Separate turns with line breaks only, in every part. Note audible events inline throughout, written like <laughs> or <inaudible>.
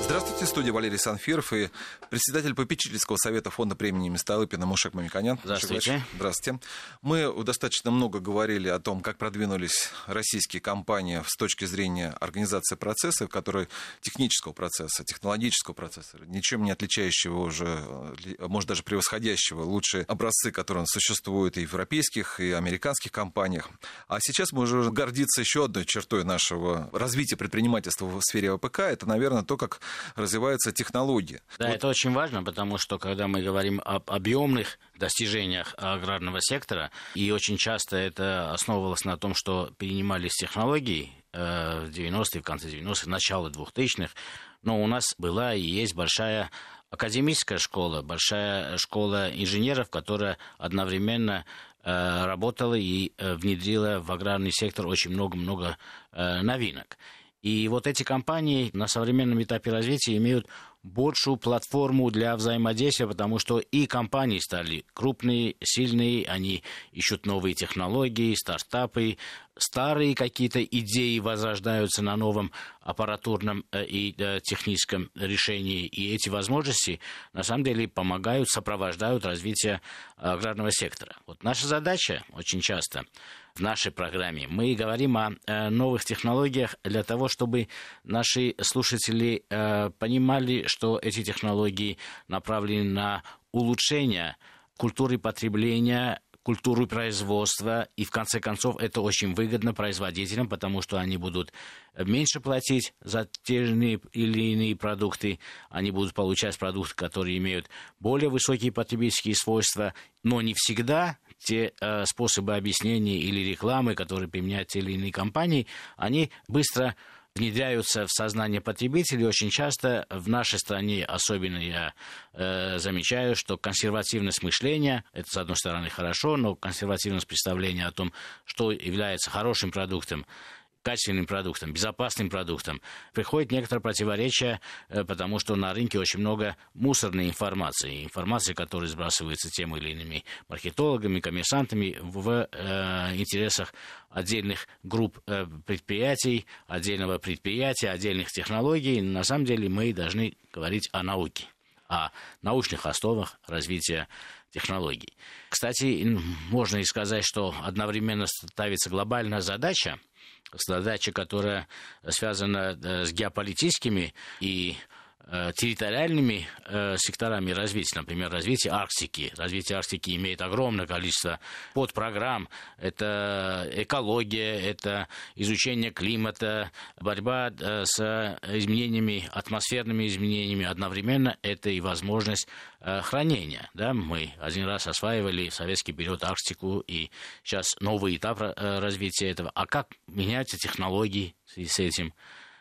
Здравствуйте, студия Валерий Санфиров и председатель попечительского совета фонда премии Столыпина Мушек Мамиконян.
Здравствуйте.
Здравствуйте. Мы достаточно много говорили о том, как продвинулись российские компании с точки зрения организации процесса, который технического процесса, технологического процесса, ничем не отличающего уже, может даже превосходящего лучшие образцы, которые существуют и в европейских, и американских компаниях. А сейчас мы уже гордиться еще одной чертой нашего развития предпринимательства в сфере АПК, это, наверное, то, как развиваются технологии.
Да, вот. это очень важно, потому что когда мы говорим об объемных достижениях аграрного сектора, и очень часто это основывалось на том, что перенимались технологии э, в 90-е, в конце 90-х, начало 2000-х, но у нас была и есть большая академическая школа, большая школа инженеров, которая одновременно э, работала и э, внедрила в аграрный сектор очень много-много новинок. И вот эти компании на современном этапе развития имеют большую платформу для взаимодействия, потому что и компании стали крупные, сильные, они ищут новые технологии, стартапы, старые какие-то идеи возрождаются на новом аппаратурном э, и э, техническом решении. И эти возможности, на самом деле, помогают, сопровождают развитие аграрного сектора. Вот наша задача очень часто в нашей программе. Мы говорим о э, новых технологиях для того, чтобы наши слушатели понимали, что эти технологии направлены на улучшение культуры потребления культуру производства, и в конце концов это очень выгодно производителям, потому что они будут меньше платить за те или иные продукты, они будут получать продукты, которые имеют более высокие потребительские свойства, но не всегда те э, способы объяснения или рекламы, которые применяют те или иные компании, они быстро внедряются в сознание потребителей. Очень часто в нашей стране, особенно я э, замечаю, что консервативность мышления, это, с одной стороны, хорошо, но консервативность представления о том, что является хорошим продуктом, качественным продуктом, безопасным продуктом, приходит некоторое противоречие, э, потому что на рынке очень много мусорной информации, информации, которая сбрасывается тем или иными маркетологами, коммерсантами в э, интересах отдельных групп э, предприятий, отдельного предприятия, отдельных технологий. На самом деле мы должны говорить о науке о научных основах развития технологий. Кстати, можно и сказать, что одновременно ставится глобальная задача задача, которая связана э, с геополитическими и территориальными э, секторами развития, например, развитие Арктики. Развитие Арктики имеет огромное количество подпрограмм. Это экология, это изучение климата, борьба э, с изменениями, атмосферными изменениями. Одновременно это и возможность хранения. Да? Мы один раз осваивали в советский период Арктику, и сейчас новый этап развития этого. А как меняются технологии в связи с этим?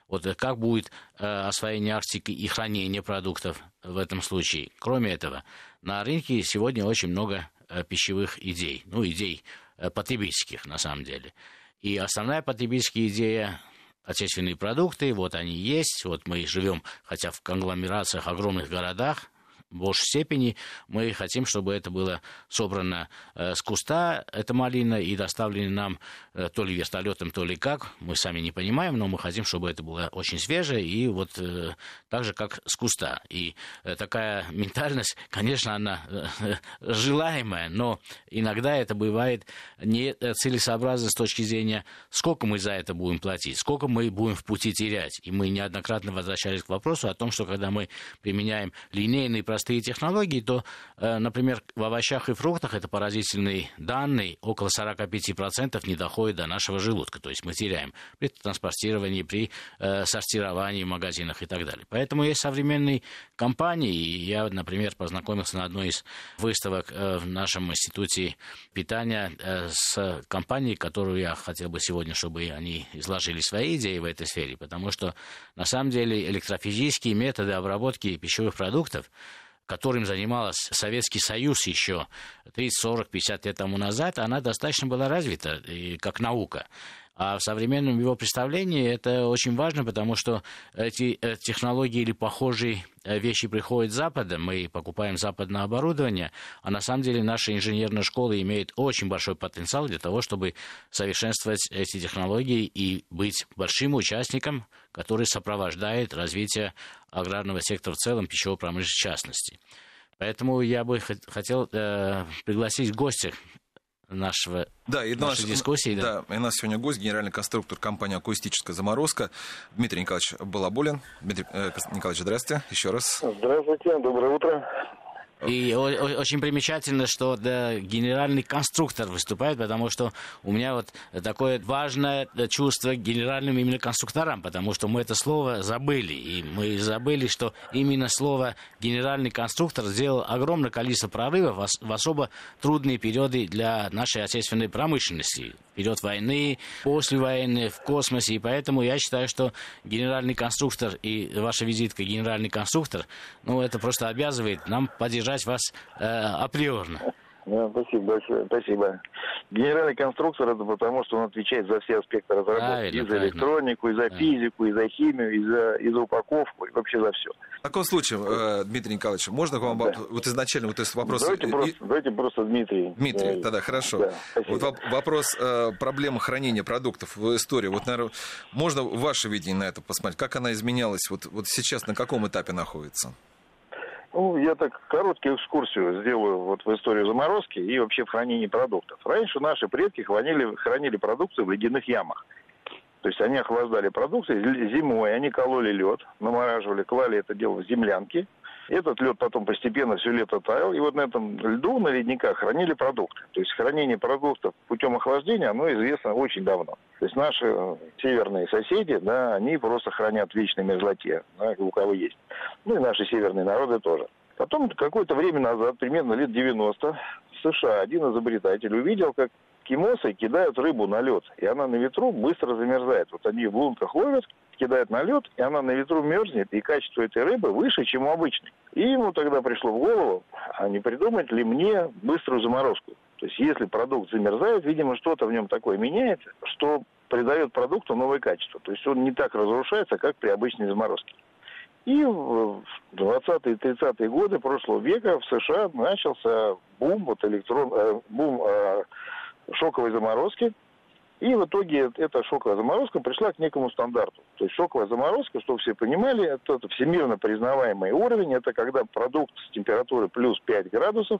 Вот как будет э, освоение Арктики и хранение продуктов в этом случае. Кроме этого, на рынке сегодня очень много э, пищевых идей, ну, идей э, потребительских на самом деле. И основная потребительская идея отечественные продукты, вот они есть, вот мы живем, хотя в конгломерациях, огромных городах, большей степени мы хотим, чтобы это было собрано э, с куста, эта малина, и доставлено нам э, то ли вертолетом, то ли как, мы сами не понимаем, но мы хотим, чтобы это было очень свежее, и вот э, так же, как с куста. И такая ментальность, <laughs> конечно, она <laughs> желаемая, но иногда это бывает не целесообразно с точки зрения, сколько мы за это будем платить, сколько мы будем в пути терять. И мы неоднократно возвращались к вопросу о том, что когда мы применяем линейный простые технологии, то, э, например, в овощах и фруктах это поразительный данный, около 45% не доходит до нашего желудка. То есть мы теряем при транспортировании, при э, сортировании в магазинах и так далее. Поэтому есть современные компании. Я, например, познакомился на одной из выставок э, в нашем институте питания с компанией, которую я хотел бы сегодня, чтобы они изложили свои идеи в этой сфере, потому что на самом деле электрофизические методы обработки пищевых продуктов которым занимался Советский Союз еще 30, 40, 50 лет тому назад, она достаточно была развита и как наука. А в современном его представлении это очень важно, потому что эти э, технологии или похожие э, вещи приходят с Запада, мы покупаем западное оборудование, а на самом деле наша инженерная школа имеет очень большой потенциал для того, чтобы совершенствовать эти технологии и быть большим участником, который сопровождает развитие аграрного сектора в целом, пищевой промышленности в частности. Поэтому я бы хотел э, пригласить гостя нашего,
да, и
нашей наш, дискуссии.
Да. да, и у нас сегодня гость, генеральный конструктор компании «Акустическая заморозка» Дмитрий Николаевич Балаболин. Дмитрий э, Николаевич, здравствуйте еще раз.
Здравствуйте, доброе утро.
И очень примечательно, что да, генеральный конструктор выступает, потому что у меня вот такое важное чувство генеральным именно конструкторам, потому что мы это слово забыли. И мы забыли, что именно слово генеральный конструктор сделал огромное количество прорывов в особо трудные периоды для нашей отечественной промышленности. Период войны, после войны, в космосе. И поэтому я считаю, что генеральный конструктор и ваша визитка генеральный конструктор, ну, это просто обязывает нам поддержать поддержать вас э, априорно.
Да, спасибо большое, спасибо. Генеральный конструктор это потому, что он отвечает за все аспекты разработки. Правильно, и за правильно. электронику, и за физику, и за химию, и за, и за упаковку, и вообще за все.
В таком случае, э, Дмитрий Николаевич, можно к вам да. вот изначально вот этот вопрос...
Давайте, просто, давайте просто Дмитрий.
Дмитрий, да. тогда хорошо. Да, вот вопрос э, проблемы хранения продуктов в истории. Вот, наверное, можно ваше видение на это посмотреть? Как она изменялась? Вот, вот сейчас на каком этапе находится?
Ну, я так короткую экскурсию сделаю вот в историю заморозки и вообще в хранении продуктов. Раньше наши предки хранили, хранили продукцию в ледяных ямах. То есть они охлаждали продукцию зимой, они кололи лед, намораживали, клали это дело в землянки, этот лед потом постепенно все лето таял, и вот на этом льду, на ледниках хранили продукты. То есть хранение продуктов путем охлаждения, оно известно очень давно. То есть наши э, северные соседи, да, они просто хранят вечной мерзлоте, да, у кого есть. Ну и наши северные народы тоже. Потом какое-то время назад, примерно лет 90, в США один изобретатель увидел, как эскимосы кидают рыбу на лед, и она на ветру быстро замерзает. Вот они в лунках ловят, кидают на лед, и она на ветру мерзнет, и качество этой рыбы выше, чем у обычной. И ему тогда пришло в голову, а не придумать ли мне быструю заморозку. То есть если продукт замерзает, видимо, что-то в нем такое меняется, что придает продукту новое качество. То есть он не так разрушается, как при обычной заморозке. И в 20-е 30-е годы прошлого века в США начался бум, вот электрон, э, бум э, шоковой заморозки. И в итоге эта шоковая заморозка пришла к некому стандарту. То есть шоковая заморозка, чтобы все понимали, это, это всемирно признаваемый уровень. Это когда продукт с температуры плюс 5 градусов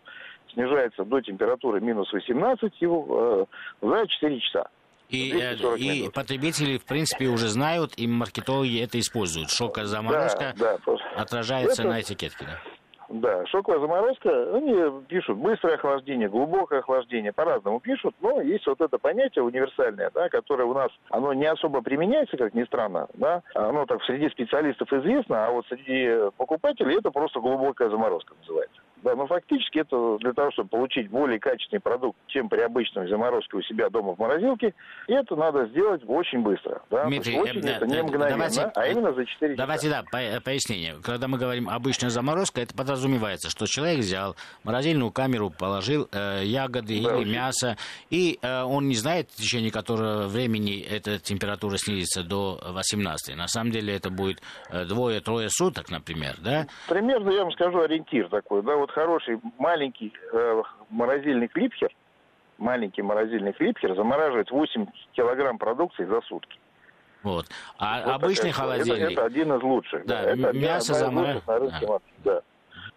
снижается до температуры минус 18 э, за 4 часа.
И, э, и потребители, в принципе, уже знают, и маркетологи это используют. Шоковая заморозка да, да, отражается это... на этикетке. Да?
Да, шоковая заморозка, они пишут быстрое охлаждение, глубокое охлаждение, по-разному пишут, но есть вот это понятие универсальное, да, которое у нас, оно не особо применяется, как ни странно, да, оно так среди специалистов известно, а вот среди покупателей это просто глубокая заморозка называется. Да, но фактически это для того, чтобы получить более качественный продукт, чем при обычной заморозке у себя дома в морозилке, и это надо сделать очень быстро. Да?
Дмитрий,
очень
э,
это не мгновенно, давайте, а именно за 4
Давайте, часа. да, пояснение. Когда мы говорим обычная заморозка, это подразумевается, что человек взял морозильную камеру, положил э, ягоды да, или очень. мясо, и э, он не знает, в течение которого времени эта температура снизится до 18. На самом деле это будет э, двое-трое суток, например, да?
Примерно, я вам скажу, ориентир такой, да, вот вот хороший маленький э, морозильный клипхер, маленький морозильный клипхер замораживает 8 килограмм продукции за сутки.
Вот. А вот обычный холодильник? Это,
это один из лучших.
Да, да. Это мясо замораживает.
Да. да.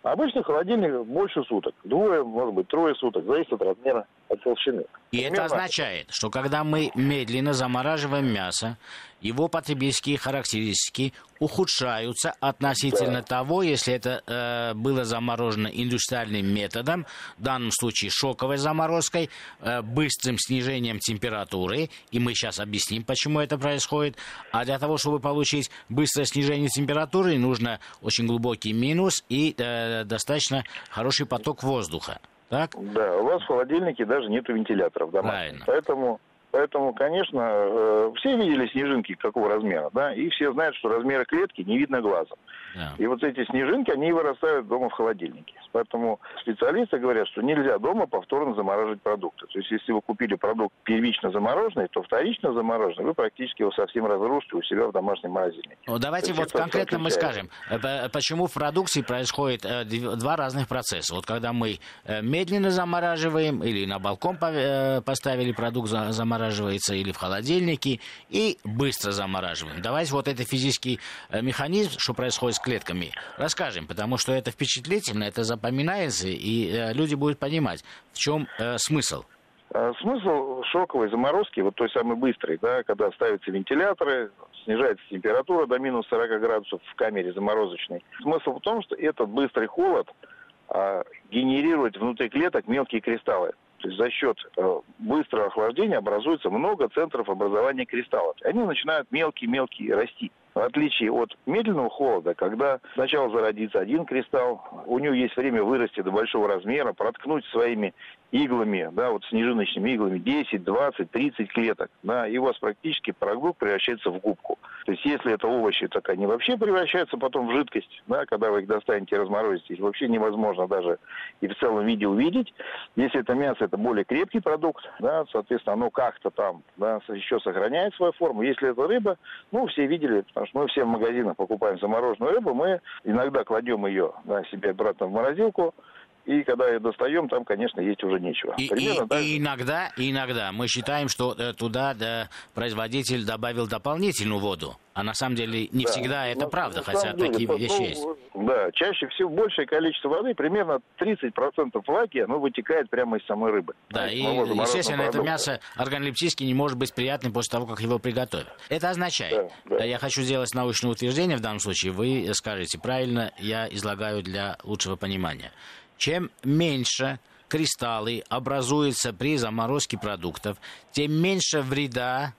Обычный холодильник больше суток. Двое, может быть, трое суток. Зависит от размера, от толщины.
И Примерно... это означает, что когда мы медленно замораживаем мясо, его потребительские характеристики ухудшаются относительно того, если это э, было заморожено индустриальным методом, в данном случае шоковой заморозкой, э, быстрым снижением температуры, и мы сейчас объясним, почему это происходит. А для того, чтобы получить быстрое снижение температуры, нужно очень глубокий минус и э, достаточно хороший поток воздуха. Так?
Да, у вас в холодильнике даже нет вентиляторов дома. Правильно. Поэтому Поэтому, конечно, э, все видели снежинки какого размера, да, и все знают, что размеры клетки не видно глазом. Да. И вот эти снежинки, они вырастают дома в холодильнике. Поэтому специалисты говорят, что нельзя дома повторно замораживать продукты. То есть, если вы купили продукт первично замороженный, то вторично замороженный, вы практически его совсем разрушите у себя в домашнем морозильнике.
Ну, давайте вот конкретно мы скажем, э, почему в продукции происходит э, два разных процесса. Вот когда мы медленно замораживаем или на балкон поставили продукт замораживаем, замораживается или в холодильнике, и быстро замораживаем. Давайте вот это физический э, механизм, что происходит с клетками, расскажем, потому что это впечатлительно, это запоминается, и э, люди будут понимать, в чем э, смысл.
Смысл шоковой заморозки, вот той самой быстрой, да, когда ставятся вентиляторы, снижается температура до минус 40 градусов в камере заморозочной. Смысл в том, что этот быстрый холод а, генерирует внутри клеток мелкие кристаллы. То есть за счет э, быстрого охлаждения образуется много центров образования кристаллов. Они начинают мелкие-мелкие расти. В отличие от медленного холода, когда сначала зародится один кристалл, у него есть время вырасти до большого размера, проткнуть своими иглами, да, вот снежиночными иглами 10, 20, 30 клеток, да, и у вас практически продукт превращается в губку. То есть если это овощи, так они вообще превращаются потом в жидкость, да, когда вы их достанете и разморозите, их вообще невозможно даже и в целом виде увидеть. Если это мясо, это более крепкий продукт, да, соответственно, оно как-то там, да, еще сохраняет свою форму. Если это рыба, ну, все видели, потому что мы все в магазинах покупаем замороженную рыбу, мы иногда кладем ее да, себе обратно в морозилку, и когда ее достаем, там, конечно, есть уже нечего.
И, и, так... и иногда, иногда мы считаем, что э, туда да, производитель добавил дополнительную воду. А на самом деле не да. всегда это ну, правда, хотя деле, такие вещи ну, есть.
Да, чаще всего большее количество воды, примерно 30% влаги, оно вытекает прямо из самой рыбы.
Да, и, естественно, это мясо органолептически не может быть приятным после того, как его приготовят. Это означает, да, да. я хочу сделать научное утверждение в данном случае, вы скажете правильно, я излагаю для лучшего понимания. Чем меньше кристаллы образуются при заморозке продуктов, тем меньше вреда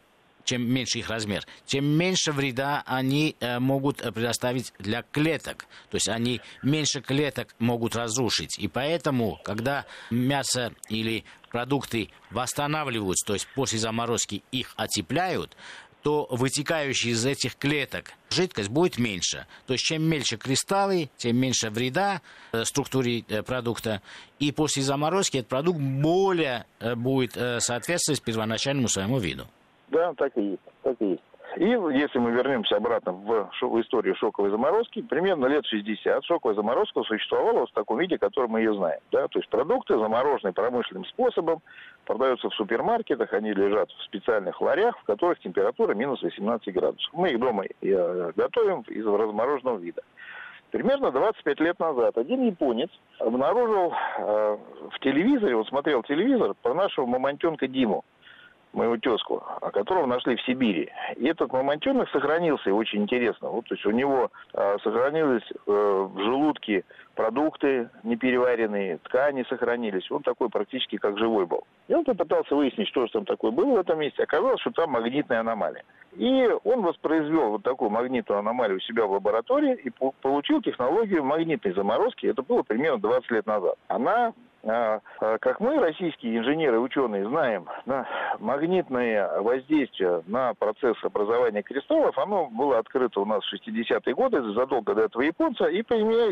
чем меньше их размер, тем меньше вреда они э, могут э, предоставить для клеток. То есть они меньше клеток могут разрушить. И поэтому, когда мясо или продукты восстанавливаются, то есть после заморозки их отепляют, то вытекающая из этих клеток жидкость будет меньше. То есть чем меньше кристаллы, тем меньше вреда э, структуре э, продукта. И после заморозки этот продукт более э, будет соответствовать первоначальному своему виду.
Да, так и есть. Так и есть. И если мы вернемся обратно в, в историю шоковой заморозки, примерно лет 60 шоковая заморозка существовала в таком виде, который мы ее знаем. Да? То есть продукты, замороженные промышленным способом, продаются в супермаркетах, они лежат в специальных ларях, в которых температура минус 18 градусов. Мы их дома э, готовим из размороженного вида. Примерно 25 лет назад один японец обнаружил э, в телевизоре, вот смотрел телевизор про нашего мамонтенка Диму моего тезку, которого нашли в Сибири. И этот мамонтенок сохранился, очень интересно. Вот, то есть у него э, сохранились э, в желудке продукты непереваренные, ткани сохранились. Он такой практически как живой был. И он попытался выяснить, что же там такое было в этом месте. Оказалось, что там магнитная аномалия. И он воспроизвел вот такую магнитную аномалию у себя в лаборатории и получил технологию магнитной заморозки. Это было примерно 20 лет назад. Она а, а, как мы, российские инженеры и ученые, знаем, да, магнитное воздействие на процесс образования кристаллов, оно было открыто у нас в 60-е годы, задолго до этого японца, и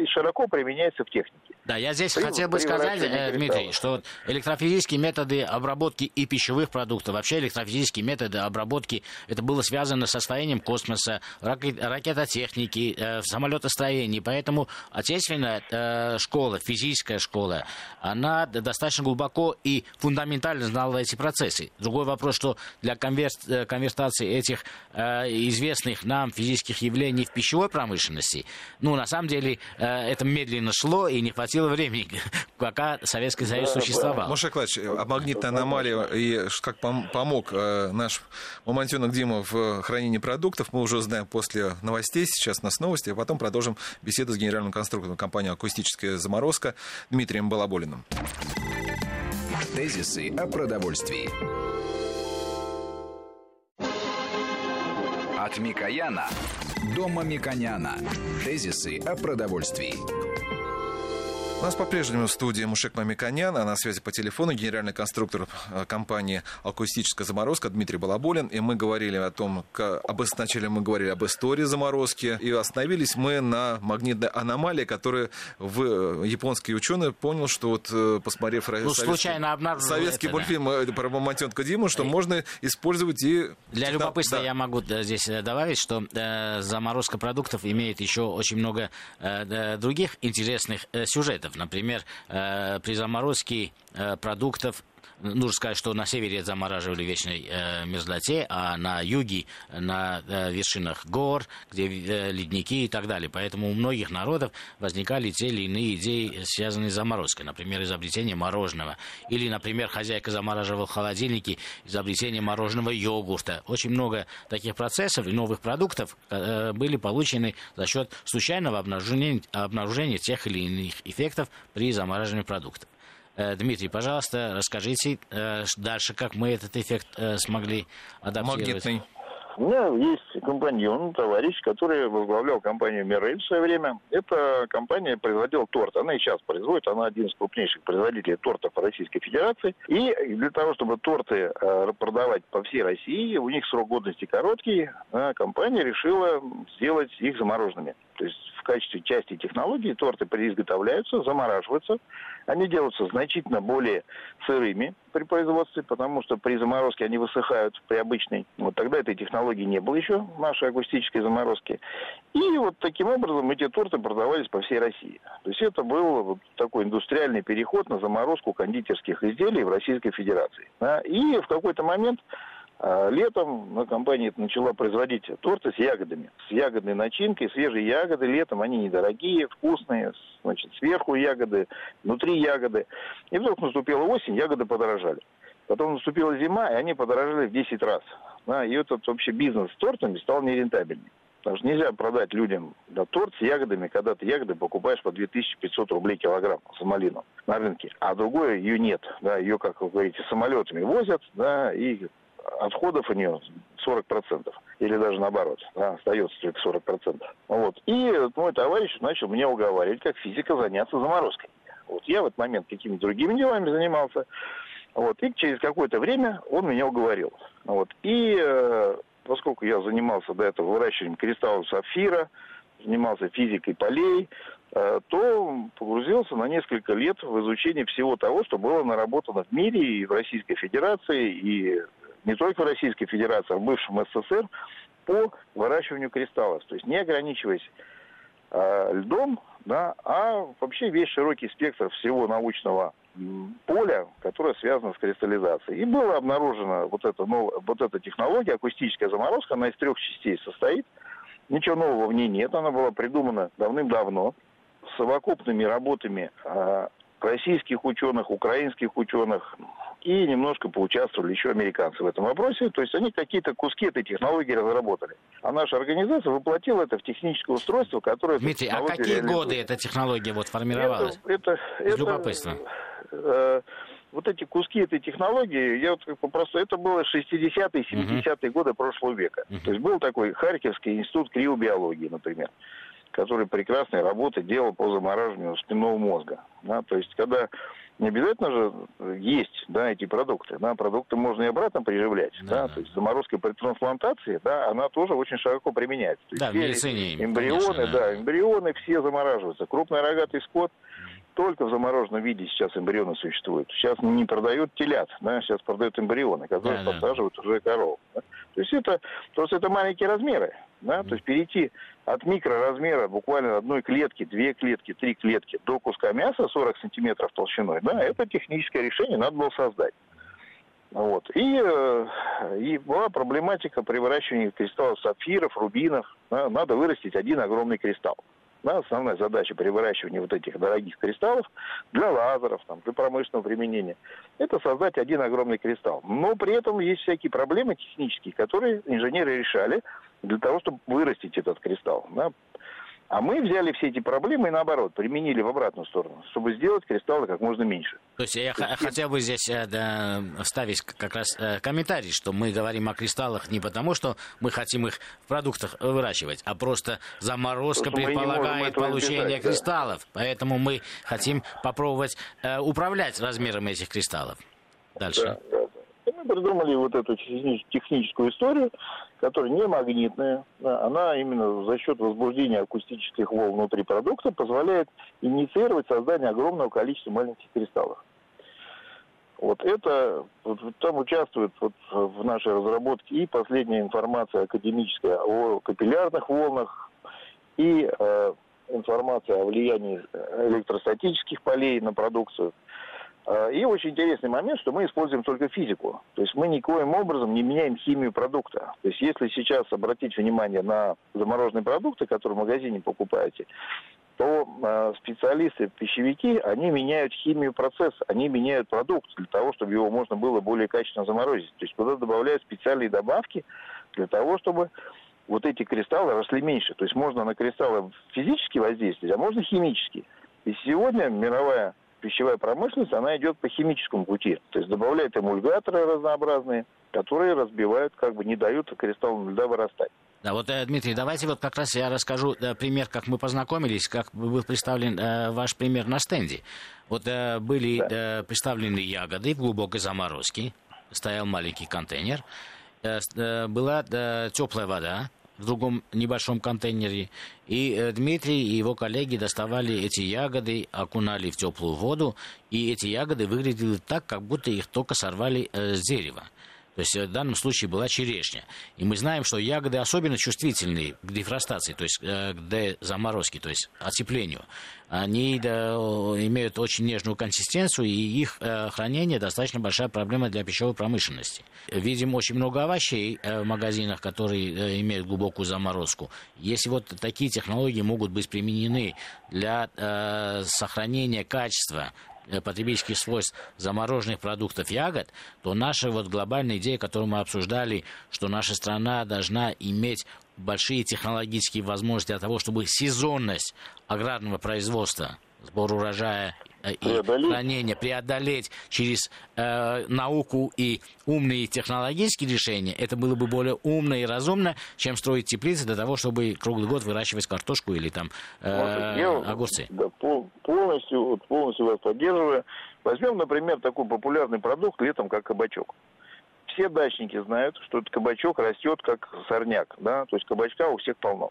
широко применяется в технике.
Да, я здесь при, хотел бы сказать, э, Дмитрий, что электрофизические методы обработки и пищевых продуктов, вообще электрофизические методы обработки, это было связано с состоянием космоса, ракет, ракетотехники, э, самолетостроения, поэтому отечественная э, школа, физическая школа, она она достаточно глубоко и фундаментально знала эти процессы. Другой вопрос, что для конверт, э, конвертации этих э, известных нам физических явлений в пищевой промышленности, ну, на самом деле, э, это медленно шло и не хватило времени, <laughs> пока Советский Союз существовал.
Маша Николаевич, а магнитная аномалия и как помог э, наш мамонтенок Дима в хранении продуктов, мы уже знаем после новостей. Сейчас у нас новости, а потом продолжим беседу с генеральным конструктором компании «Акустическая заморозка» Дмитрием Балаболиным.
Тезисы о продовольствии. От Микояна до Мамиконяна. Тезисы о продовольствии.
У нас по-прежнему в студии Мушек Мамиканян, а на связи по телефону генеральный конструктор э, компании «Акустическая заморозка» Дмитрий Балаболин. И мы говорили о том, как, об, сначала мы говорили об истории заморозки, и остановились мы на магнитной аномалии, которая в, э, японский ученый понял, что вот, э, посмотрев
ну, советский, случайно
советский это, мультфильм да. про мамонтенка Диму, что и... можно использовать и...
Для любопытства да. я могу здесь добавить, что э, заморозка продуктов имеет еще очень много э, других интересных э, сюжетов продуктов. Например, э, при заморозке э, продуктов нужно сказать, что на севере замораживали в вечной э, мерзлоте, а на юге, на э, вершинах гор, где э, ледники и так далее. Поэтому у многих народов возникали те или иные идеи, связанные с заморозкой. Например, изобретение мороженого. Или, например, хозяйка замораживала холодильники, изобретение мороженого йогурта. Очень много таких процессов и новых продуктов э, были получены за счет случайного обнаружения, обнаружения тех или иных эффектов при замораживании продуктов. Э, Дмитрий, пожалуйста, расскажите э, дальше, как мы этот эффект э, смогли адаптировать. Магнитный.
У меня есть компаньон, товарищ, который возглавлял компанию Мирель в свое время. Эта компания производила торт. Она и сейчас производит. Она один из крупнейших производителей тортов Российской Федерации. И для того, чтобы торты продавать по всей России, у них срок годности короткий, компания решила сделать их замороженными. То есть в качестве части технологии торты изготовляются, замораживаются. Они делаются значительно более сырыми при производстве, потому что при заморозке они высыхают при обычной. Вот тогда этой технологии не было еще, нашей акустической заморозки. И вот таким образом эти торты продавались по всей России. То есть это был вот такой индустриальный переход на заморозку кондитерских изделий в Российской Федерации. И в какой-то момент летом на компания начала производить торты с ягодами, с ягодной начинкой, свежие ягоды. Летом они недорогие, вкусные, значит, сверху ягоды, внутри ягоды. И вдруг наступила осень, ягоды подорожали. Потом наступила зима, и они подорожали в 10 раз. И этот вообще бизнес с тортами стал нерентабельным. Потому что нельзя продать людям да, торт с ягодами, когда ты ягоды покупаешь по 2500 рублей килограмм за малину на рынке, а другое ее нет. Да, ее, как вы говорите, самолетами возят, да, и отходов у нее 40%, или даже наоборот, да, остается только 40%. Вот. И мой товарищ начал меня уговаривать, как физика, заняться заморозкой. Вот я в этот момент какими-то другими делами занимался. Вот. И через какое-то время он меня уговорил. Вот. И э, поскольку я занимался до этого выращиванием кристаллов сапфира, занимался физикой полей, э, то погрузился на несколько лет в изучение всего того, что было наработано в мире и в Российской Федерации, и не только в Российской Федерации, а в бывшем СССР по выращиванию кристаллов. То есть не ограничиваясь э, льдом, да, а вообще весь широкий спектр всего научного поля, которое связано с кристаллизацией. И была обнаружена вот эта, новая, вот эта технология, акустическая заморозка, она из трех частей состоит. Ничего нового в ней нет, она была придумана давным-давно совокупными работами э, российских ученых, украинских ученых, и немножко поучаствовали еще американцы в этом вопросе. То есть они какие-то куски этой технологии разработали. А наша организация воплотила это в техническое устройство, которое...
Дмитрий, а какие реализует. годы эта технология вот формировалась?
Это, это, Из любопытства. Э, вот эти куски этой технологии, я вот попросту, это было 60-е, 70-е uh-huh. годы прошлого века. Uh-huh. То есть был такой Харьковский институт криобиологии, например который прекрасные работы делал по замораживанию спинного мозга. Да? То есть, когда не обязательно же есть да, эти продукты. Да, продукты можно и обратно приживлять. Да, да. То есть заморозка при трансплантации, да, она тоже очень широко применяется. То
да, в медицине.
Эмбрионы, конечно, да. да, эмбрионы все замораживаются. Крупный рогатый скот только в замороженном виде сейчас эмбрионы существуют. Сейчас не продают телят, да, сейчас продают эмбрионы, которые да, подсаживают да. уже коров. Да. То есть это просто это маленькие размеры. Да? То есть перейти от микроразмера буквально одной клетки, две клетки, три клетки до куска мяса 40 сантиметров толщиной, да, это техническое решение надо было создать. Вот. И, э, и была проблематика при выращивании кристаллов сапфиров, рубинов. Да, надо вырастить один огромный кристалл. Да, основная задача при выращивании вот этих дорогих кристаллов для лазеров, там, для промышленного применения, это создать один огромный кристалл. Но при этом есть всякие проблемы технические, которые инженеры решали для того, чтобы вырастить этот кристалл. Да. А мы взяли все эти проблемы и наоборот, применили в обратную сторону, чтобы сделать кристаллы как можно меньше.
То есть я х- хотел бы здесь э, да, вставить как раз э, комментарий, что мы говорим о кристаллах не потому, что мы хотим их в продуктах выращивать, а просто заморозка
Потому
предполагает получение
избежать, да.
кристаллов. Поэтому мы хотим попробовать э, управлять размером этих кристаллов. Дальше.
Да, да, да. И мы придумали вот эту техни- техническую историю, которая не магнитная. Она именно за счет возбуждения акустических волн внутри продукта позволяет инициировать создание огромного количества маленьких кристаллов. Вот это, вот там участвует вот в нашей разработке и последняя информация академическая о капиллярных волнах, и э, информация о влиянии электростатических полей на продукцию. Э, И очень интересный момент, что мы используем только физику. То есть мы никоим образом не меняем химию продукта. То есть если сейчас обратить внимание на замороженные продукты, которые в магазине покупаете, то э, специалисты, пищевики, они меняют химию процесса, они меняют продукт для того, чтобы его можно было более качественно заморозить. То есть туда добавляют специальные добавки для того, чтобы вот эти кристаллы росли меньше. То есть можно на кристаллы физически воздействовать, а можно химически. И сегодня мировая пищевая промышленность, она идет по химическому пути. То есть добавляет эмульгаторы разнообразные, которые разбивают, как бы не дают кристаллам льда вырастать.
Да, вот, э, Дмитрий, давайте вот как раз я расскажу э, пример, как мы познакомились, как был представлен э, ваш пример на стенде. Вот э, были э, представлены ягоды в глубокой заморозке, стоял маленький контейнер, э, была теплая вода в другом небольшом контейнере, и э, Дмитрий и его коллеги доставали эти ягоды, окунали в теплую воду, и эти ягоды выглядели так, как будто их только сорвали э, с дерева. То есть э, в данном случае была черешня. И мы знаем, что ягоды особенно чувствительны к дефростации, то есть э, к дезаморозке, то есть отеплению. Они да, имеют очень нежную консистенцию, и их э, хранение достаточно большая проблема для пищевой промышленности. Видим очень много овощей в магазинах, которые имеют глубокую заморозку. Если вот такие технологии могут быть применены для сохранения качества потребительских свойств замороженных продуктов ягод, то наша вот глобальная идея, которую мы обсуждали, что наша страна должна иметь большие технологические возможности для того, чтобы сезонность аграрного производства, сбор урожая э, и
Преодолеть.
преодолеть через э, науку и умные технологические решения, это было бы более умно и разумно, чем строить теплицы для того, чтобы круглый год выращивать картошку или там э,
Я,
огурцы.
Да, пол- полностью, вот полностью вас поддерживаю. Возьмем, например, такой популярный продукт летом, как кабачок. Все дачники знают, что этот кабачок растет как сорняк, да, то есть кабачка у всех полно.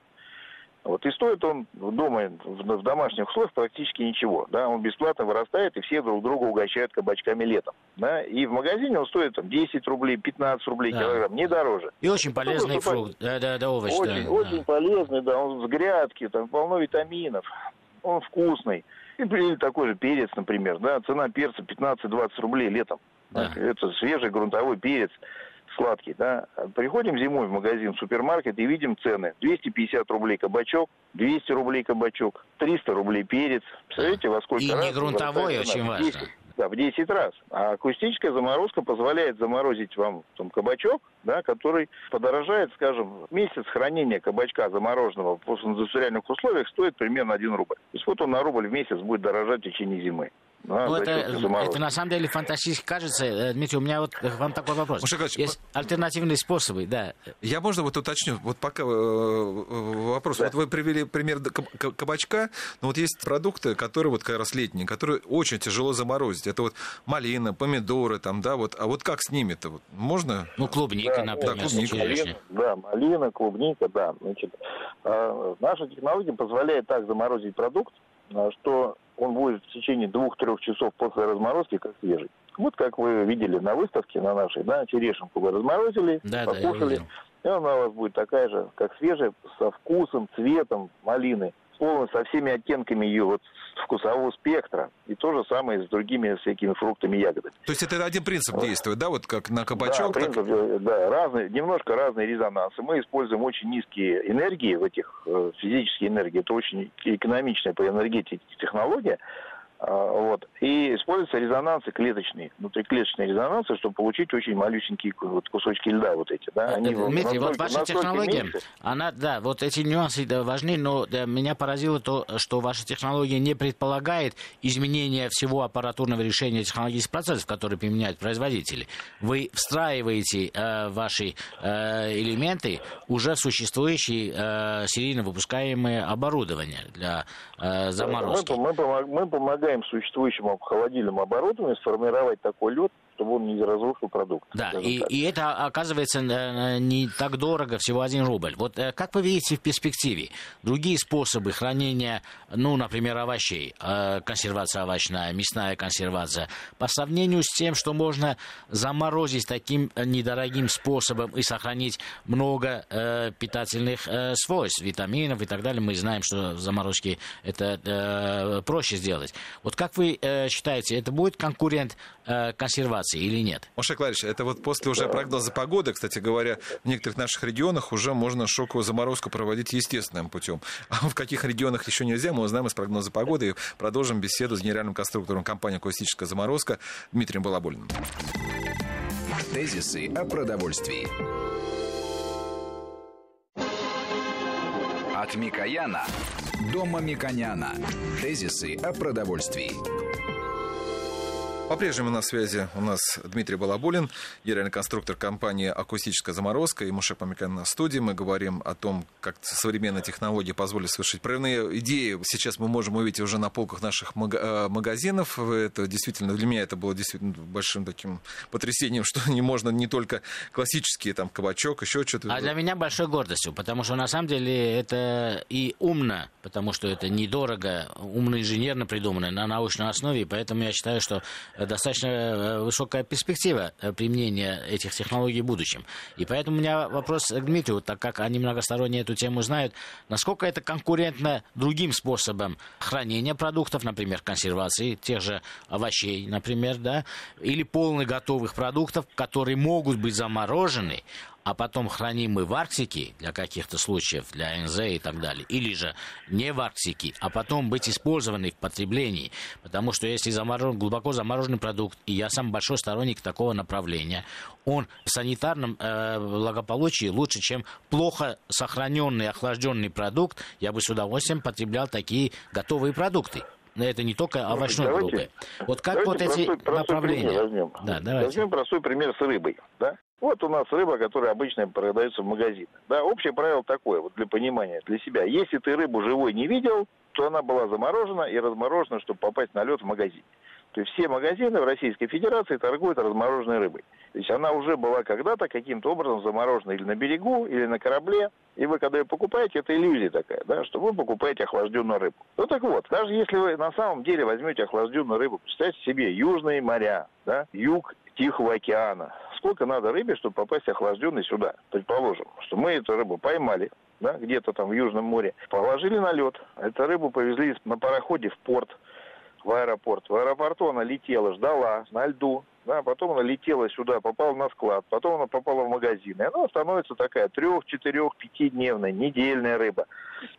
Вот и стоит он дома, в, домашних условиях практически ничего, да, он бесплатно вырастает, и все друг друга угощают кабачками летом, да, и в магазине он стоит там 10 рублей, 15 рублей
Да.
килограмм, не дороже.
И очень полезный
Ну,
фрукт, да, да, да, овощ.
Очень,
да,
очень
да.
полезный, да, он с грядки, там полно витаминов, он вкусный. И или такой же перец, например, да, цена перца 15-20 рублей летом.
Да.
Это свежий грунтовой перец, сладкий, да. Приходим зимой в магазин, в супермаркет и видим цены. 250 рублей кабачок, 200 рублей кабачок, 300 рублей перец. Представляете, во сколько
И
раз
не грунтовой, очень
В 10
важно.
да, в 10 раз. А акустическая заморозка позволяет заморозить вам там, кабачок, да, который подорожает, скажем, месяц хранения кабачка замороженного в индустриальных условиях стоит примерно 1 рубль. То есть вот он на рубль в месяц будет дорожать в течение зимы. Да,
Ну, это, это на самом деле фантастически кажется. Э, Дмитрий, у меня вот к вам такой вопрос. Есть альтернативные способы, да.
Я, можно, вот уточню, вот пока э, э, вопрос.
Да.
Вот вы привели пример кабачка, но вот есть продукты, которые вот как раз летние, которые очень тяжело заморозить. Это вот малина, помидоры, там, да, вот. А вот как с ними-то? Вот можно?
Ну, клубника,
Да,
например,
да, клубника,
черешня.
Да, малина, клубника, да. Значит, э, наша технология позволяет так заморозить продукт, э, что он будет в течение двух-трех часов после разморозки как свежий. Вот как вы видели на выставке на нашей, да, черешенку вы разморозили,
Да, да,
покушали,
видел.
и она у вас будет такая же, как свежая, со вкусом, цветом малины, полностью со всеми оттенками ее вот вкусового спектра. И то же самое с другими всякими фруктами ягодами.
То есть это один принцип действует, да, вот как на кабачок,
Да,
так-
принцип, э, да, разные, немножко разные резонансы. Мы используем очень низкие энергии в этих, э, физические энергии. Это очень экономичная по энергетике технология. А, вот. И используются резонансы клеточные, внутриклеточные резонансы, чтобы получить очень малюсенькие вот, кусочки льда вот эти. Да?
Они Дмитрий, вот ваша технология, меньше. она, да, вот эти нюансы да, важны, но да, меня поразило то, что ваша технология не предполагает изменения всего аппаратурного решения технологических процессов, которые применяют производители. Вы встраиваете э, ваши э, элементы уже в существующие э, серийно выпускаемые оборудования для э, заморозки.
Мы, мы, мы помогаем помогаем существующему холодильному оборудованию сформировать такой лед, чтобы он не разрушил продукт.
Да, и, и это оказывается э, не так дорого, всего один рубль. Вот э, как вы видите в перспективе другие способы хранения, ну, например, овощей, э, консервация овощная, мясная консервация, по сравнению с тем, что можно заморозить таким недорогим способом и сохранить много э, питательных э, свойств, витаминов и так далее. Мы знаем, что в заморозке это э, проще сделать. Вот как вы э, считаете, это будет конкурент э, консервации? Ситуации или нет?
Мушек Ларич, это вот после уже прогноза погоды, кстати говоря, в некоторых наших регионах уже можно шоковую заморозку проводить естественным путем. А в каких регионах еще нельзя, мы узнаем из прогноза погоды и продолжим беседу с генеральным конструктором компании «Акустическая заморозка» Дмитрием Балаболиным.
Тезисы о продовольствии. От Микояна до Мамиконяна. Тезисы о продовольствии.
По-прежнему на связи у нас Дмитрий Балабулин, генеральный конструктор компании «Акустическая заморозка» и Мушек Памикан на студии. Мы говорим о том, как современные технологии позволят совершить прорывные идеи. Сейчас мы можем увидеть уже на полках наших э, магазинов. Это действительно, для меня это было действительно большим таким потрясением, что не можно не только классические, там, кабачок, еще что-то.
А для меня большой гордостью, потому что на самом деле это и умно, потому что это недорого, умно инженерно придумано на научной основе, поэтому я считаю, что достаточно э, высокая перспектива э, применения этих технологий в будущем. И поэтому у меня вопрос к Дмитрию, так как они многосторонне эту тему знают, насколько это конкурентно другим способам хранения продуктов, например, консервации тех же овощей, например, да, или полных готовых продуктов, которые могут быть заморожены, а потом хранимы в Арктике для каких-то случаев, для НЗ и так далее, или же не в Арктике, а потом быть использованы в потреблении. Потому что если заморожен, глубоко замороженный продукт, и я сам большой сторонник такого направления, он в санитарном э, благополучии лучше, чем плохо сохраненный, охлажденный продукт, я бы с удовольствием потреблял такие готовые продукты. Это не только овощной давайте, группы. Вот как вот эти простой, направления?
возьмем. Да, давайте. Возьмем простой пример с рыбой. Да? Вот у нас рыба, которая обычно продается в магазинах. Да, общее правило такое, вот для понимания, для себя. Если ты рыбу живой не видел, то она была заморожена и разморожена, чтобы попасть на лед в магазин. То есть все магазины в Российской Федерации торгуют размороженной рыбой. То есть она уже была когда-то каким-то образом заморожена или на берегу, или на корабле. И вы, когда ее покупаете, это иллюзия такая, да, что вы покупаете охлажденную рыбу. Ну так вот, даже если вы на самом деле возьмете охлажденную рыбу, представьте себе южные моря, да, юг Тихого океана, сколько надо рыбе, чтобы попасть охлажденной сюда. Предположим, что мы эту рыбу поймали, да, где-то там в Южном море, положили на лед, эту рыбу повезли на пароходе в порт, в аэропорт. В аэропорту она летела, ждала на льду, да, потом она летела сюда, попала на склад, потом она попала в магазин, и она становится такая трех, четырех, пятидневная, недельная рыба.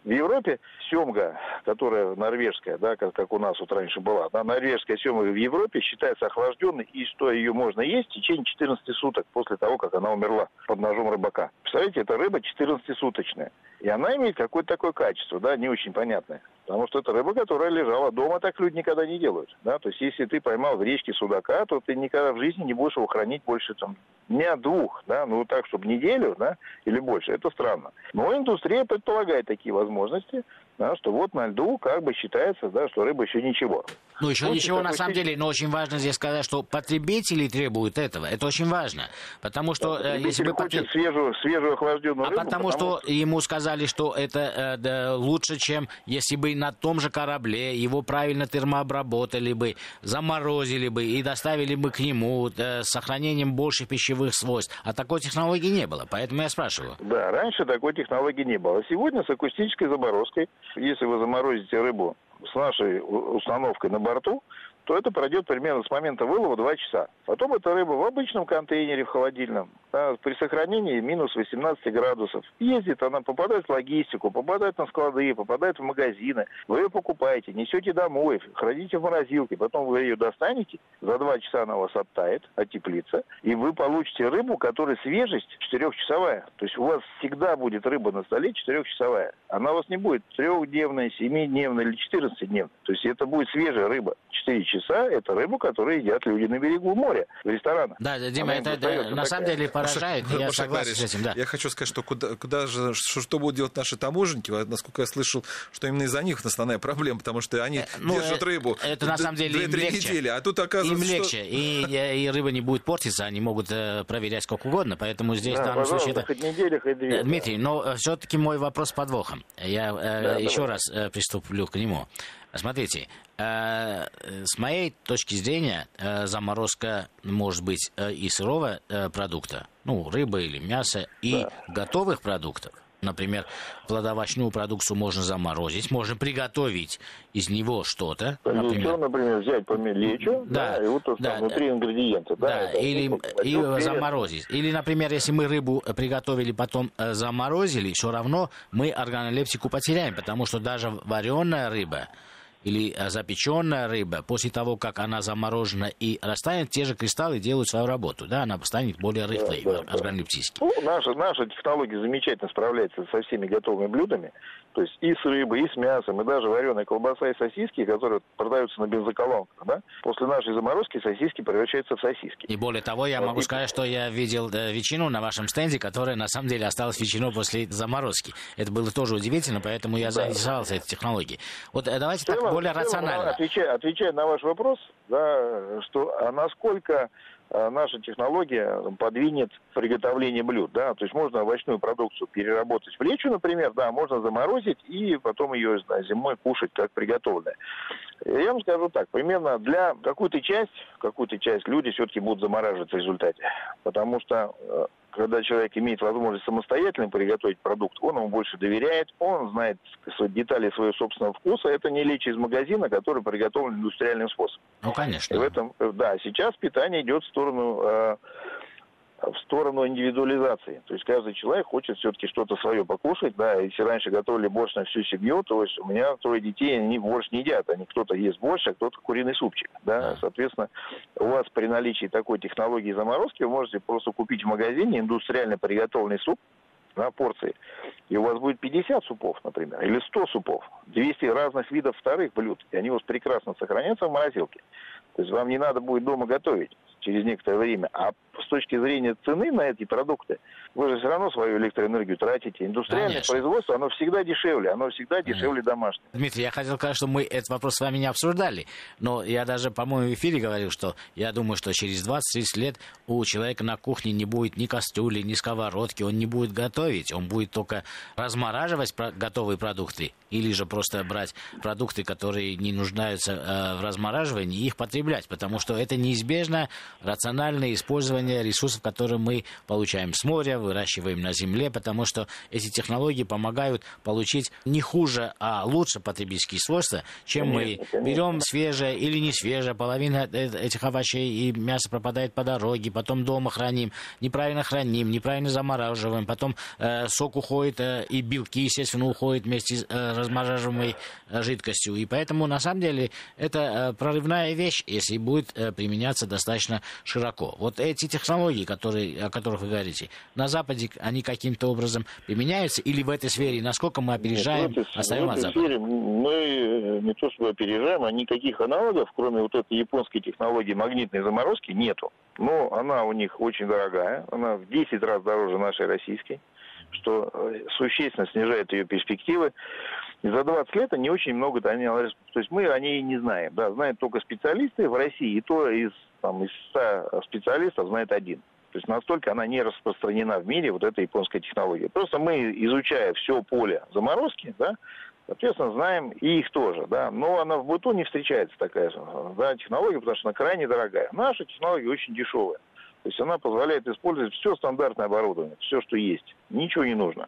В Европе семга, которая норвежская, да, как, как у нас вот раньше была, да, норвежская семга в Европе считается охлажденной, и что ее можно есть в течение 14 суток после того, как она умерла под ножом рыбака. Представляете, это рыба 14-суточная. И она имеет какое-то такое качество, да, не очень понятное. Потому что это рыба, которая лежала дома, так люди никогда не делают. Да? То есть, если ты поймал в речке судака, то ты никогда в жизни не будешь его хранить больше там, дня двух, да, ну так, чтобы неделю, да, или больше. Это странно. Но индустрия предполагает такие возможности, да, что вот на льду как бы считается, да, что рыба еще ничего.
Ну, еще Хочется ничего на самом деле, но очень важно здесь сказать, что потребители требуют этого. Это очень важно. Потому что
да, э, если вы хочет потр... свежую, свежую охлажденную
а рыбу, потому, потому что ему сказали, что это э, да, лучше, чем если бы на том же корабле его правильно термообработали бы, заморозили бы и доставили бы к нему э, с сохранением больших пищевых свойств. А такой технологии не было, поэтому я спрашиваю.
Да, раньше такой технологии не было. Сегодня с акустической заморозкой, если вы заморозите рыбу с нашей установкой на борту, то это пройдет примерно с момента вылова 2 часа. Потом эта рыба в обычном контейнере, в холодильном, да, при сохранении минус 18 градусов. Ездит, она попадает в логистику, попадает на склады, попадает в магазины. Вы ее покупаете, несете домой, храните в морозилке, потом вы ее достанете, за 2 часа она у вас оттает, оттеплится, и вы получите рыбу, которая свежесть 4-часовая. То есть у вас всегда будет рыба на столе 4-часовая. Она у вас не будет трехдневная, семидневная или 14-дневная. То есть это будет свежая рыба. 4 часа – это рыбу, которую едят люди на берегу моря, в ресторанах.
Да, Дима, это, это на самом деле поражает, Маша, я Маша согласен с этим, да.
Я хочу сказать, что куда, куда же, что, что будут делать наши таможенники, насколько я слышал, что именно из-за них основная проблема, потому что они э, ну, держат э, рыбу
это, на самом деле им легче. недели,
а тут оказывается,
Им легче, что... и, и рыба не будет портиться, они могут э, проверять сколько угодно, поэтому здесь да, в данном случае... Это...
хоть неделю, хоть две.
Дмитрий, да. но все-таки мой вопрос подвохом. Я да, еще давай. раз приступлю к нему. Смотрите, э, с моей точки зрения, э, заморозка может быть э, и сырого продукта, ну, рыба или мясо, и да. готовых продуктов. Например, плодовочную продукцию можно заморозить, можно приготовить из него что-то.
Например, например взять помельче, да, да, и вот да, внутри ингредиенты. Да,
да или и заморозить. Или, например, если мы рыбу приготовили, потом заморозили, все равно мы органолептику потеряем, потому что даже вареная рыба, или э, запеченная рыба, после того, как она заморожена и растает, те же кристаллы делают свою работу, да, она станет более рыхлой, да, да, органолептически.
Ну, наша, наша технология замечательно справляется со всеми готовыми блюдами, то есть и с рыбой, и с мясом, и даже вареная колбаса и сосиски, которые продаются на бензоколонках, да, после нашей заморозки сосиски превращаются в сосиски.
И более того, я могу сказать, что я видел э, ветчину на вашем стенде, которая на самом деле осталась ветчиной после заморозки. Это было тоже удивительно, поэтому я да. заинтересовался этой технологией. Вот э, давайте так более рационально.
Отвечая, отвечая на ваш вопрос, да, что а насколько наша технология подвинет приготовление блюд, да, то есть можно овощную продукцию переработать в лечу, например, да, можно заморозить и потом ее да, зимой кушать как приготовленное. Я вам скажу так, примерно для какую-то часть, какую-то часть люди все-таки будут замораживать в результате, потому что э, когда человек имеет возможность самостоятельно приготовить продукт, он ему больше доверяет, он знает детали своего собственного вкуса. Это не лечь из магазина, который приготовлен индустриальным способом.
Ну, конечно.
И в этом, э, да, сейчас питание идет в сторону э, в сторону индивидуализации. То есть каждый человек хочет все-таки что-то свое покушать, да, если раньше готовили борщ на всю семью, то есть у меня трое детей, они борщ не едят, они кто-то ест борщ, а кто-то куриный супчик, да, соответственно, у вас при наличии такой технологии заморозки вы можете просто купить в магазине индустриально приготовленный суп, на порции. И у вас будет 50 супов, например, или 100 супов, 200 разных видов вторых блюд, и они у вас прекрасно сохранятся в морозилке. То есть вам не надо будет дома готовить через некоторое время. А с точки зрения цены на эти продукты, вы же все равно свою электроэнергию тратите. Индустриальное Конечно. производство, оно всегда дешевле, оно всегда дешевле домашнего.
Дмитрий, я хотел сказать, что мы этот вопрос с вами не обсуждали, но я даже, по-моему, в эфире говорил, что я думаю, что через 20-30 лет у человека на кухне не будет ни кастрюли, ни сковородки, он не будет готовить, он будет только размораживать готовые продукты или же просто брать продукты, которые не нуждаются э, в размораживании, и их потреблять, потому что это неизбежно рациональное использование ресурсов, которые мы получаем с моря, выращиваем на земле, потому что эти технологии помогают получить не хуже, а лучше потребительские свойства, чем конечно, мы берем свежее или не свежее, половина этих овощей и мяса пропадает по дороге, потом дома храним, неправильно храним, неправильно замораживаем, потом э, сок уходит э, и белки, естественно, уходят вместе с э, размораживаемой э, жидкостью. И поэтому, на самом деле, это э, прорывная вещь, если будет э, применяться достаточно широко. Вот эти технологии, которые, о которых вы говорите, на Западе они каким-то образом применяются или в этой сфере, насколько мы опережаем,
Нет, в этой, сфере мы э, не то чтобы опережаем, а никаких аналогов, кроме вот этой японской технологии магнитной заморозки, нету. Но она у них очень дорогая, она в 10 раз дороже нашей российской что э, существенно снижает ее перспективы. И за 20 лет они очень много, то есть мы о ней не знаем, да, знают только специалисты в России, и то из там, из 100 специалистов знает один. То есть настолько она не распространена в мире, вот эта японская технология. Просто мы, изучая все поле заморозки, да, соответственно, знаем и их тоже, да. Но она в быту не встречается такая да, технология, потому что она крайне дорогая. Наша технология очень дешевая. То есть она позволяет использовать все стандартное оборудование, все, что есть. Ничего не нужно.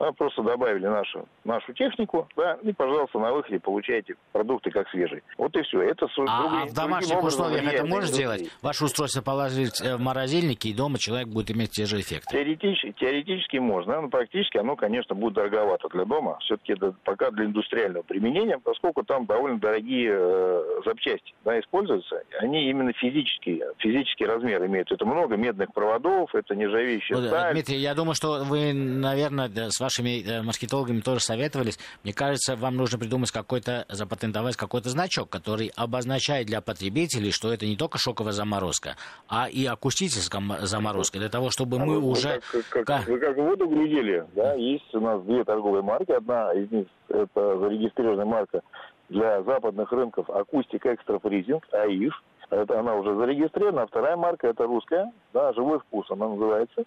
Да, просто добавили нашу, нашу технику, да, и, пожалуйста, на выходе получаете продукты как свежие. Вот и все. Это
а, другим, а в домашних условиях это можно сделать? Ваше устройство положить э, в морозильник, и дома человек будет иметь те же эффекты?
Теоретически, теоретически можно, но практически оно, конечно, будет дороговато для дома. Все-таки это пока для индустриального применения, поскольку там довольно дорогие э, запчасти да, используются. Они именно физические, физический размер имеют. Это много медных проводов, это нержавеющая
вот, сталь. Дмитрий, я думаю, что вы, наверное, с вашими э, маркетологами тоже советовались. Мне кажется, вам нужно придумать какой-то, запатентовать какой-то значок, который обозначает для потребителей, что это не только шоковая заморозка, а и акустическая заморозка, для того, чтобы мы
вы,
уже...
Как, как, Вы как воду глядели, да, есть у нас две торговые марки, одна из них это зарегистрированная марка для западных рынков Акустик Экстра Фризинг, АИФ. Это она уже зарегистрирована. А вторая марка это русская, да, живой вкус она называется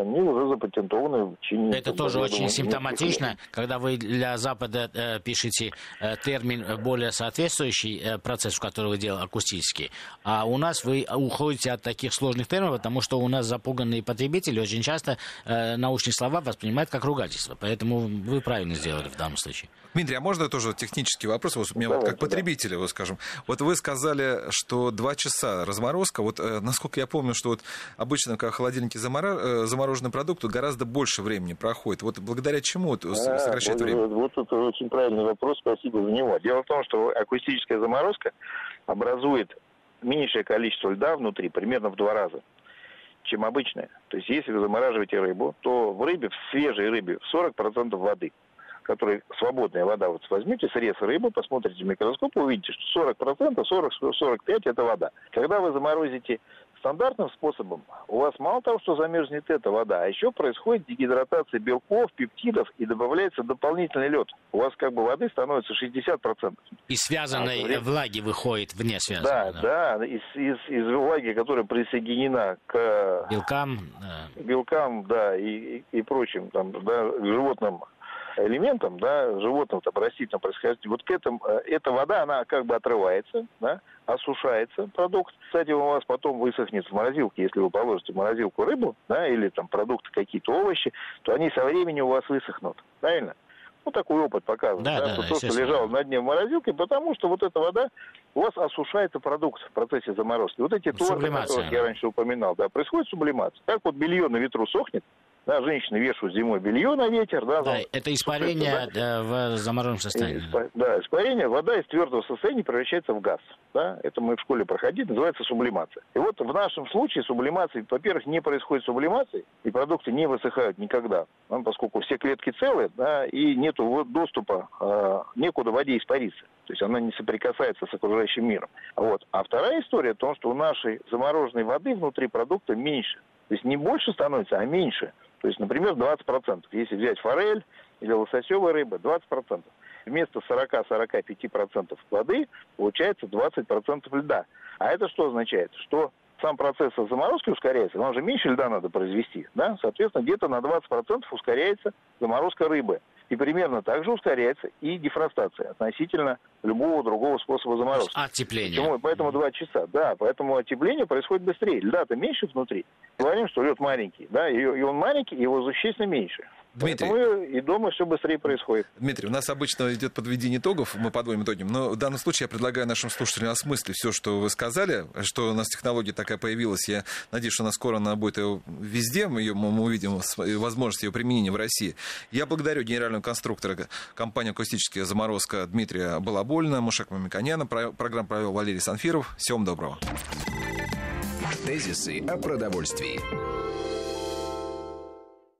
они уже запатентованы в
течение... Это тоже думаю, очень симптоматично, когда вы для Запада э, пишете э, термин более соответствующий э, процессу, который вы делаете акустический, а у нас вы уходите от таких сложных терминов, потому что у нас запуганные потребители очень часто э, научные слова воспринимают как ругательство, поэтому вы правильно сделали в данном случае.
Дмитрий, а можно тоже технический вопрос? Вот, меня вот как потребителя, вот скажем. Вот вы сказали, что два часа разморозка. Вот э, насколько я помню, что вот обычно, когда холодильники заморо... э, замороженный продукт, гораздо больше времени проходит. Вот благодаря чему это а, сокращает
вот,
время?
Вот, вот это очень правильный вопрос, спасибо за него. Дело в том, что акустическая заморозка образует меньшее количество льда внутри, примерно в два раза чем обычная. То есть, если вы замораживаете рыбу, то в рыбе, в свежей рыбе, 40% воды который свободная вода, вот возьмите срез рыбы, посмотрите в микроскоп, увидите, что 40%, 40-45% это вода. Когда вы заморозите стандартным способом, у вас мало того, что замерзнет эта вода, а еще происходит дегидратация белков, пептидов и добавляется дополнительный лед. У вас как бы воды становится 60%.
И связанной а, время... влаги выходит вне связанной.
Да, да, да из, из, из влаги, которая присоединена к
белкам,
белкам, да, и, и, и прочим, там, да, животным элементам, да, животного там, растительного происхождения, вот к этому, э, эта вода, она как бы отрывается, да, осушается продукт. Кстати, у вас потом высохнет в морозилке, если вы положите в морозилку рыбу, да, или там продукты какие-то овощи, то они со временем у вас высохнут, правильно? Ну, такой опыт показывает, да, да, да, что то, что лежало на дне в морозилке, потому что вот эта вода у вас осушается продукт в процессе заморозки. Вот эти торты, которые я раньше упоминал, да, происходит сублимация. Как вот белье на ветру сохнет, да, женщины вешают зимой белье на ветер. Да,
да это испарение да, в замороженном состоянии.
Испа, да, испарение. Вода из твердого состояния превращается в газ. Да? Это мы в школе проходили, называется сублимация. И вот в нашем случае сублимации, во-первых, не происходит сублимации, и продукты не высыхают никогда, да, поскольку все клетки целые, да, и нет доступа, э, некуда воде испариться. То есть она не соприкасается с окружающим миром. Вот. А вторая история в том, что у нашей замороженной воды внутри продукта меньше. То есть не больше становится, а меньше. То есть, например, 20%. Если взять форель или лососевая рыба, 20%. Вместо 40-45% воды получается 20% льда. А это что означает? Что сам процесс заморозки ускоряется, нам же меньше льда надо произвести, да? Соответственно, где-то на 20% ускоряется заморозка рыбы. И примерно так же ускоряется и дефростация относительно любого другого способа заморозки.
Оттепление.
Почему? Поэтому два часа. Да, поэтому оттепление происходит быстрее. Льда-то меньше внутри. Говорим, что лед маленький, да, и, и он маленький, и его существенно меньше. Дмитрий. Поэтому и дома все быстрее происходит.
Дмитрий, у нас обычно идет подведение итогов, мы подводим итоги, но в данном случае я предлагаю нашим слушателям осмыслить все, что вы сказали, что у нас технология такая появилась. Я надеюсь, что она скоро она будет везде, мы, ее, мы увидим возможность ее применения в России. Я благодарю генерального конструктора компании «Акустическая заморозка» Дмитрия Балабольна, Мушек Мамиканяна. Программу провел Валерий Санфиров. Всем доброго.
Тезисы о продовольствии.